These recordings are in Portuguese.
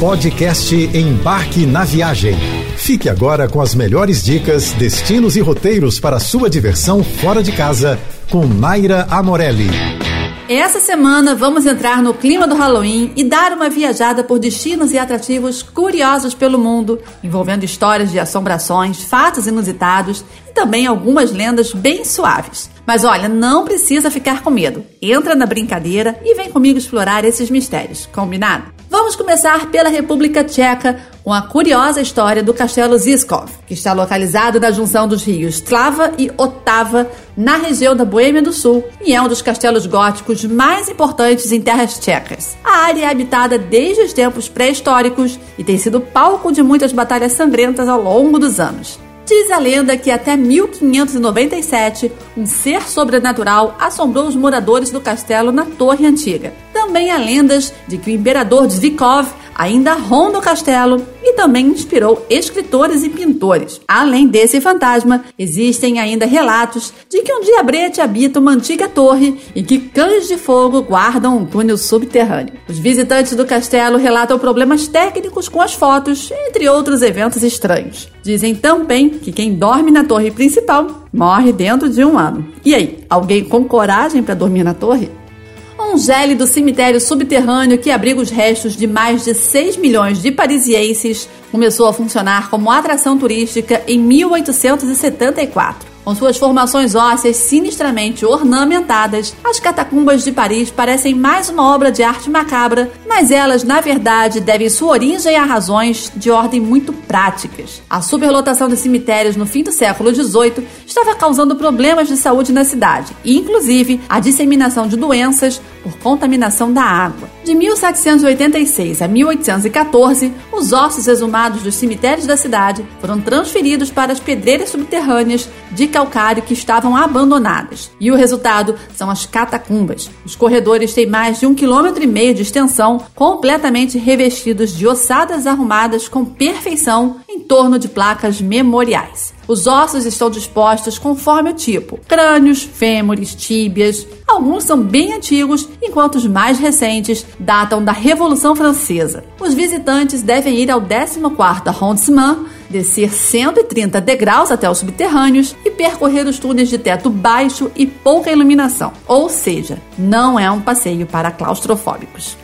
Podcast Embarque na Viagem. Fique agora com as melhores dicas, destinos e roteiros para sua diversão fora de casa com Naira Amorelli. Essa semana vamos entrar no clima do Halloween e dar uma viajada por destinos e atrativos curiosos pelo mundo, envolvendo histórias de assombrações, fatos inusitados e também algumas lendas bem suaves. Mas olha, não precisa ficar com medo. Entra na brincadeira e vem comigo explorar esses mistérios, combinado? Vamos começar pela República Tcheca com a curiosa história do Castelo Ziskov, que está localizado na junção dos rios Slava e Otava, na região da Boêmia do Sul, e é um dos castelos góticos mais importantes em terras tchecas. A área é habitada desde os tempos pré-históricos e tem sido palco de muitas batalhas sangrentas ao longo dos anos. Diz a lenda que até 1597, um ser sobrenatural assombrou os moradores do castelo na Torre Antiga. Também há lendas de que o imperador Zvikov ainda ronda o castelo e também inspirou escritores e pintores. Além desse fantasma, existem ainda relatos de que um diabrete habita uma antiga torre e que cães de fogo guardam um túnel subterrâneo. Os visitantes do castelo relatam problemas técnicos com as fotos, entre outros eventos estranhos. Dizem também que quem dorme na torre principal morre dentro de um ano. E aí, alguém com coragem para dormir na torre? Um gélido cemitério subterrâneo que abriga os restos de mais de 6 milhões de parisienses começou a funcionar como atração turística em 1874. Com suas formações ósseas sinistramente ornamentadas, as catacumbas de Paris parecem mais uma obra de arte macabra, mas elas, na verdade, devem sua origem a razões de ordem muito práticas. A superlotação de cemitérios no fim do século XVIII estava causando problemas de saúde na cidade, e inclusive a disseminação de doenças por contaminação da água. De 1786 a 1814, os ossos exumados dos cemitérios da cidade foram transferidos para as pedreiras subterrâneas de calcário que estavam abandonadas. E o resultado são as catacumbas. Os corredores têm mais de um quilômetro e meio de extensão, completamente revestidos de ossadas arrumadas com perfeição em torno de placas memoriais. Os ossos estão dispostos conforme o tipo: crânios, fêmures, tíbias. Alguns são bem antigos, enquanto os mais recentes datam da Revolução Francesa. Os visitantes devem ir ao 14º arrondissement, descer 130 degraus até os subterrâneos e percorrer os túneis de teto baixo e pouca iluminação. Ou seja, não é um passeio para claustrofóbicos.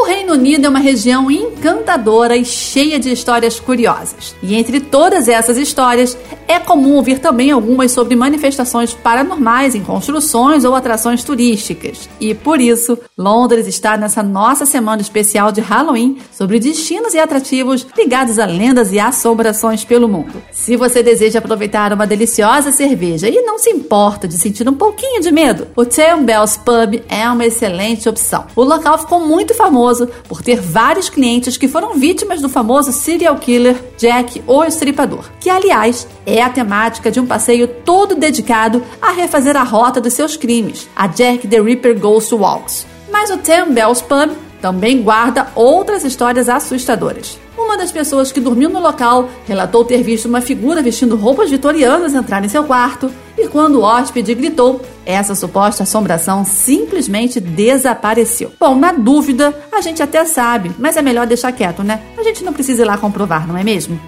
O Reino Unido é uma região encantadora e cheia de histórias curiosas. E entre todas essas histórias, é comum ouvir também algumas sobre manifestações paranormais em construções ou atrações turísticas. E por isso, Londres está nessa nossa semana especial de Halloween sobre destinos e atrativos ligados a lendas e assombrações pelo mundo. Se você deseja aproveitar uma deliciosa cerveja e não se importa de sentir um pouquinho de medo, o Ten Bells Pub é uma excelente opção. O local ficou muito famoso famoso por ter vários clientes que foram vítimas do famoso serial killer Jack o Estripador, que aliás é a temática de um passeio todo dedicado a refazer a rota dos seus crimes, a Jack the Ripper Ghost Walks. Mas o Ten Bells Pub também guarda outras histórias assustadoras. Uma das pessoas que dormiu no local relatou ter visto uma figura vestindo roupas vitorianas entrar em seu quarto e quando o hóspede gritou, essa suposta assombração simplesmente desapareceu. Bom, na dúvida, a gente até sabe, mas é melhor deixar quieto, né? A gente não precisa ir lá comprovar, não é mesmo?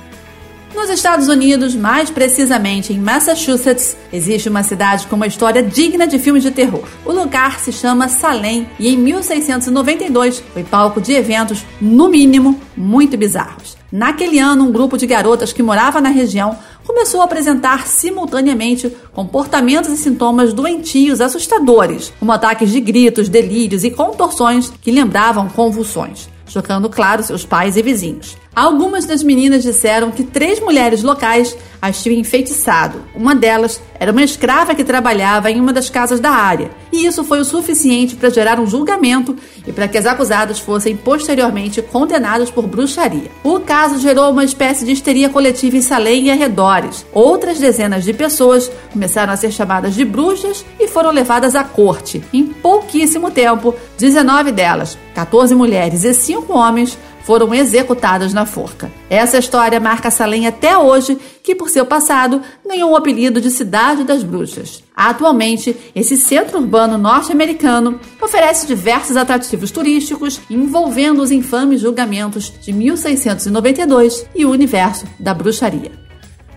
Nos Estados Unidos, mais precisamente em Massachusetts, existe uma cidade com uma história digna de filmes de terror. O lugar se chama Salem e em 1692 foi palco de eventos, no mínimo, muito bizarros. Naquele ano, um grupo de garotas que morava na região começou a apresentar simultaneamente comportamentos e sintomas doentios assustadores, como ataques de gritos, delírios e contorções que lembravam convulsões chocando, claro, seus pais e vizinhos. Algumas das meninas disseram que três mulheres locais as tinham enfeitiçado. Uma delas era uma escrava que trabalhava em uma das casas da área, e isso foi o suficiente para gerar um julgamento e para que as acusadas fossem posteriormente condenadas por bruxaria. O caso gerou uma espécie de histeria coletiva em Salem e arredores. Outras dezenas de pessoas começaram a ser chamadas de bruxas e foram levadas à corte. Em pouquíssimo tempo, 19 delas, 14 mulheres e 5 homens, foram executadas na forca. Essa história marca Salem até hoje, que por seu passado ganhou o apelido de Cidade das Bruxas. Atualmente, esse centro urbano norte-americano oferece diversos atrativos turísticos envolvendo os infames julgamentos de 1692 e o universo da bruxaria.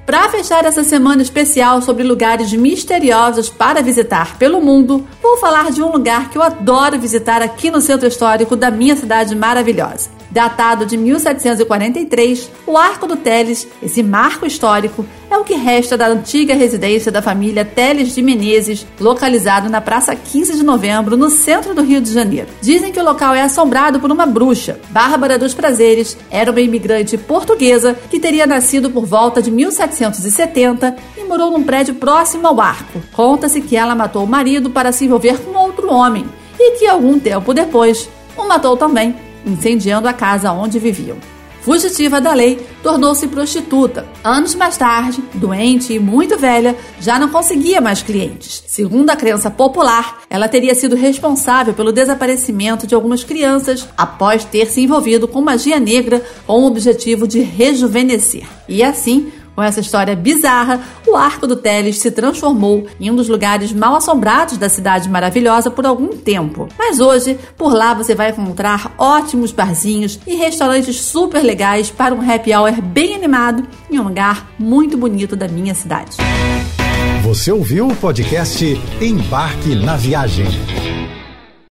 Para fechar essa semana especial sobre lugares misteriosos para visitar pelo mundo, vou falar de um lugar que eu adoro visitar aqui no centro histórico da minha cidade maravilhosa datado de 1743, o Arco do Teles, esse marco histórico, é o que resta da antiga residência da família Teles de Menezes, localizado na Praça 15 de Novembro, no centro do Rio de Janeiro. Dizem que o local é assombrado por uma bruxa. Bárbara dos Prazeres era uma imigrante portuguesa que teria nascido por volta de 1770 e morou num prédio próximo ao arco. Conta-se que ela matou o marido para se envolver com outro homem e que algum tempo depois o matou também incendiando a casa onde viviam. Fugitiva da lei, tornou-se prostituta. Anos mais tarde, doente e muito velha, já não conseguia mais clientes. Segundo a crença popular, ela teria sido responsável pelo desaparecimento de algumas crianças após ter se envolvido com magia negra com o objetivo de rejuvenescer. E assim, com essa história bizarra, o Arco do Teles se transformou em um dos lugares mal assombrados da cidade maravilhosa por algum tempo. Mas hoje, por lá você vai encontrar ótimos barzinhos e restaurantes super legais para um happy hour bem animado em um lugar muito bonito da minha cidade. Você ouviu o podcast Embarque na Viagem.